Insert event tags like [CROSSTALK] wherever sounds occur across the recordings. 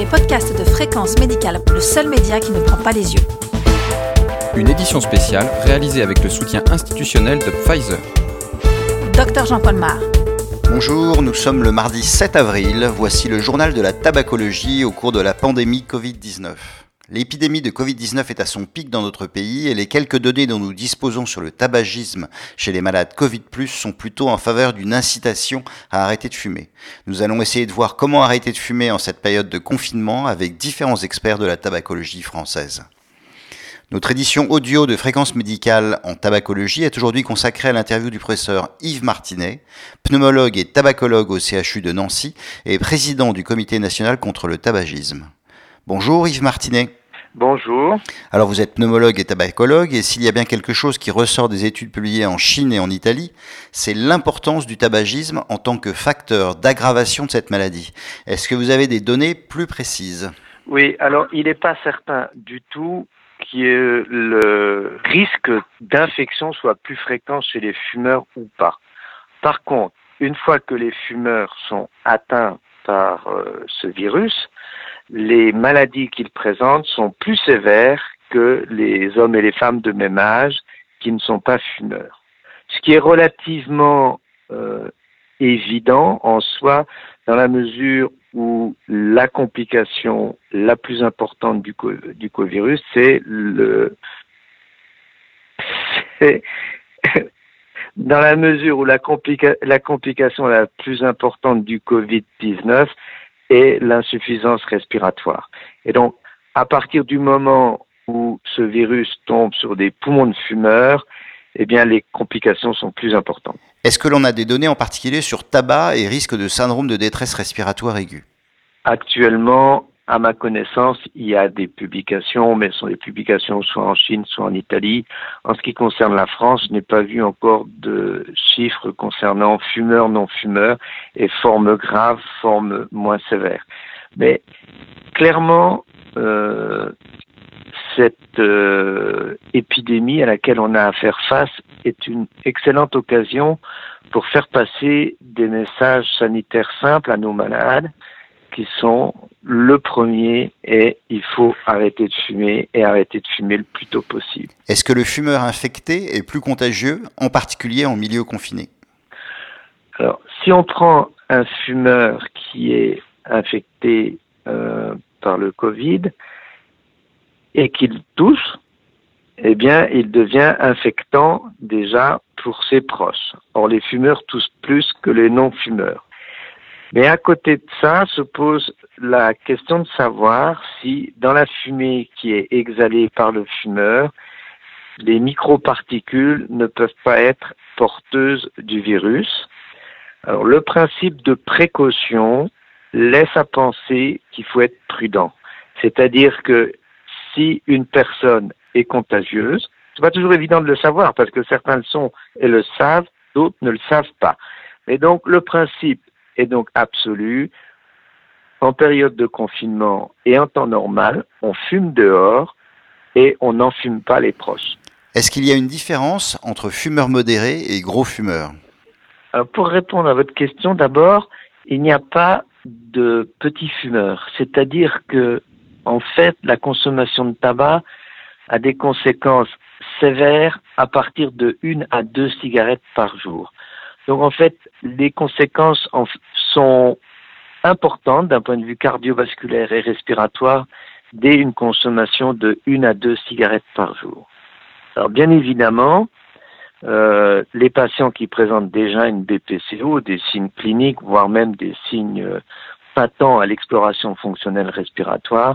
les podcasts de Fréquence Médicale, le seul média qui ne prend pas les yeux. Une édition spéciale réalisée avec le soutien institutionnel de Pfizer. Docteur Jean-Paul Mar. Bonjour, nous sommes le mardi 7 avril. Voici le journal de la tabacologie au cours de la pandémie Covid-19. L'épidémie de Covid-19 est à son pic dans notre pays et les quelques données dont nous disposons sur le tabagisme chez les malades Covid sont plutôt en faveur d'une incitation à arrêter de fumer. Nous allons essayer de voir comment arrêter de fumer en cette période de confinement avec différents experts de la tabacologie française. Notre édition audio de fréquence médicale en tabacologie est aujourd'hui consacrée à l'interview du professeur Yves Martinet, pneumologue et tabacologue au CHU de Nancy et président du comité national contre le tabagisme. Bonjour Yves Martinet. Bonjour. Alors vous êtes pneumologue et tabacologue et s'il y a bien quelque chose qui ressort des études publiées en Chine et en Italie, c'est l'importance du tabagisme en tant que facteur d'aggravation de cette maladie. Est-ce que vous avez des données plus précises? Oui, alors il n'est pas certain du tout que le risque d'infection soit plus fréquent chez les fumeurs ou pas. Par contre, une fois que les fumeurs sont atteints par euh, ce virus, les maladies qu'ils présentent sont plus sévères que les hommes et les femmes de même âge qui ne sont pas fumeurs. Ce qui est relativement euh, évident en soi dans la mesure où la complication la plus importante du, du covirus, c'est le [LAUGHS] dans la mesure où la complication la plus importante du Covid-19 et l'insuffisance respiratoire. Et donc, à partir du moment où ce virus tombe sur des poumons de fumeurs, eh bien, les complications sont plus importantes. Est-ce que l'on a des données en particulier sur tabac et risque de syndrome de détresse respiratoire aiguë? Actuellement, à ma connaissance, il y a des publications, mais ce sont des publications soit en Chine, soit en Italie. En ce qui concerne la France, je n'ai pas vu encore de chiffres concernant fumeurs, non-fumeurs et formes graves, formes moins sévères. Mais clairement, euh, cette euh, épidémie à laquelle on a à faire face est une excellente occasion pour faire passer des messages sanitaires simples à nos malades qui sont le premier est il faut arrêter de fumer et arrêter de fumer le plus tôt possible. Est-ce que le fumeur infecté est plus contagieux, en particulier en milieu confiné? Alors, si on prend un fumeur qui est infecté euh, par le Covid et qu'il tousse, eh bien, il devient infectant déjà pour ses proches. Or, les fumeurs toussent plus que les non-fumeurs. Mais à côté de ça se pose la question de savoir si dans la fumée qui est exhalée par le fumeur, les microparticules ne peuvent pas être porteuses du virus. Alors le principe de précaution laisse à penser qu'il faut être prudent. C'est-à-dire que si une personne est contagieuse, c'est pas toujours évident de le savoir parce que certains le sont et le savent, d'autres ne le savent pas. Et donc le principe est donc absolue. En période de confinement et en temps normal, on fume dehors et on n'en fume pas les proches. Est-ce qu'il y a une différence entre fumeurs modérés et gros fumeurs Pour répondre à votre question, d'abord, il n'y a pas de petits fumeurs. C'est-à-dire que, en fait, la consommation de tabac a des conséquences sévères à partir de une à deux cigarettes par jour. Donc en fait, les conséquences sont importantes d'un point de vue cardiovasculaire et respiratoire dès une consommation de une à deux cigarettes par jour. Alors bien évidemment, euh, les patients qui présentent déjà une BPCO, des signes cliniques, voire même des signes euh, patents à l'exploration fonctionnelle respiratoire,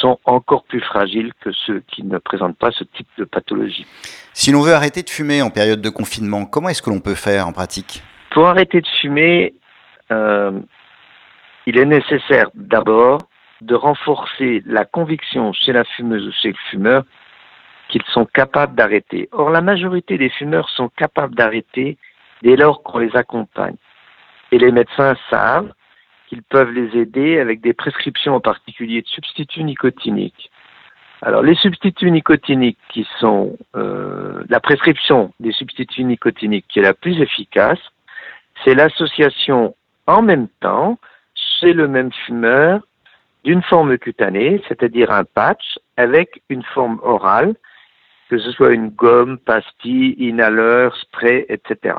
sont encore plus fragiles que ceux qui ne présentent pas ce type de pathologie. Si l'on veut arrêter de fumer en période de confinement, comment est-ce que l'on peut faire en pratique? Pour arrêter de fumer, euh, il est nécessaire d'abord de renforcer la conviction chez la fumeuse ou chez le fumeur qu'ils sont capables d'arrêter. Or, la majorité des fumeurs sont capables d'arrêter dès lors qu'on les accompagne. Et les médecins savent qu'ils peuvent les aider avec des prescriptions en particulier de substituts nicotiniques. Alors les substituts nicotiniques qui sont euh, la prescription des substituts nicotiniques qui est la plus efficace, c'est l'association en même temps chez le même fumeur d'une forme cutanée, c'est-à-dire un patch, avec une forme orale, que ce soit une gomme, pastille, inhaleur, spray, etc.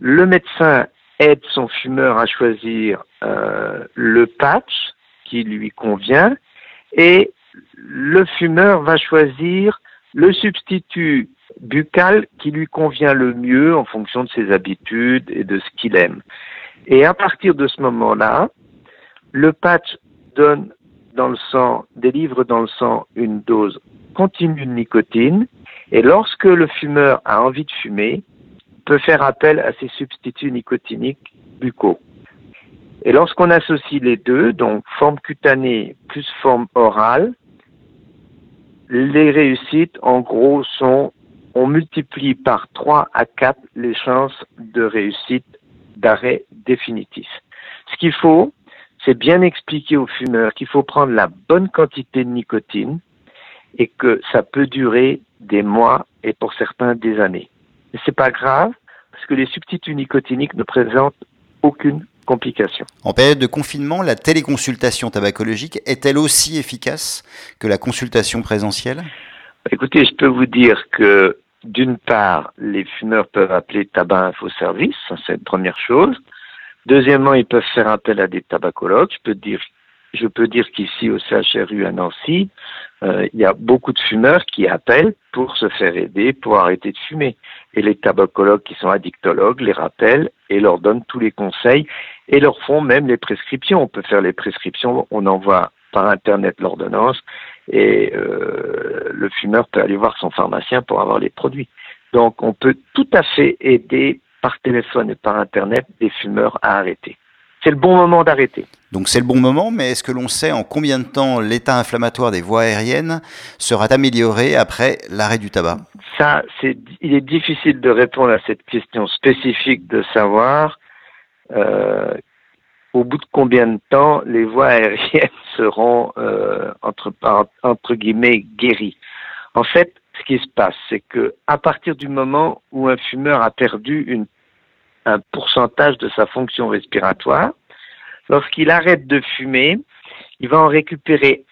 Le médecin aide son fumeur à choisir euh, le patch qui lui convient et le fumeur va choisir le substitut buccal qui lui convient le mieux en fonction de ses habitudes et de ce qu'il aime. Et à partir de ce moment-là, le patch donne dans le sang, délivre dans le sang une dose continue de nicotine et lorsque le fumeur a envie de fumer, peut faire appel à ces substituts nicotiniques buccaux. Et lorsqu'on associe les deux, donc forme cutanée plus forme orale, les réussites, en gros, sont, on multiplie par 3 à 4 les chances de réussite d'arrêt définitif. Ce qu'il faut, c'est bien expliquer aux fumeurs qu'il faut prendre la bonne quantité de nicotine et que ça peut durer des mois et pour certains des années. Mais c'est pas grave parce que les substituts nicotiniques ne présentent aucune complication. En période de confinement, la téléconsultation tabacologique est-elle aussi efficace que la consultation présentielle? Écoutez, je peux vous dire que d'une part, les fumeurs peuvent appeler Tabac Info Service, c'est une première chose. Deuxièmement, ils peuvent faire appel à des tabacologues. Je peux dire, je peux dire qu'ici au CHRU à Nancy, euh, il y a beaucoup de fumeurs qui appellent pour se faire aider, pour arrêter de fumer. Et les tabacologues qui sont addictologues les rappellent et leur donnent tous les conseils et leur font même les prescriptions. On peut faire les prescriptions, on envoie par Internet l'ordonnance et euh, le fumeur peut aller voir son pharmacien pour avoir les produits. Donc on peut tout à fait aider par téléphone et par Internet des fumeurs à arrêter c'est le bon moment d'arrêter. Donc c'est le bon moment, mais est-ce que l'on sait en combien de temps l'état inflammatoire des voies aériennes sera amélioré après l'arrêt du tabac? Ça, c'est, il est difficile de répondre à cette question spécifique de savoir euh, au bout de combien de temps les voies aériennes [LAUGHS] seront euh, entre, entre guillemets guéries. En fait, ce qui se passe, c'est que à partir du moment où un fumeur a perdu une un pourcentage de sa fonction respiratoire. Lorsqu'il arrête de fumer, il va en récupérer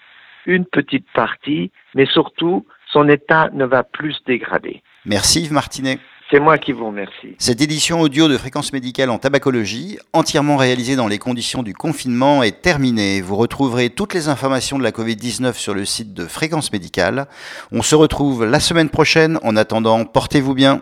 une petite partie, mais surtout, son état ne va plus se dégrader. Merci Yves Martinet. C'est moi qui vous remercie. Cette édition audio de Fréquence Médicale en tabacologie, entièrement réalisée dans les conditions du confinement, est terminée. Vous retrouverez toutes les informations de la Covid-19 sur le site de Fréquence Médicale. On se retrouve la semaine prochaine. En attendant, portez-vous bien.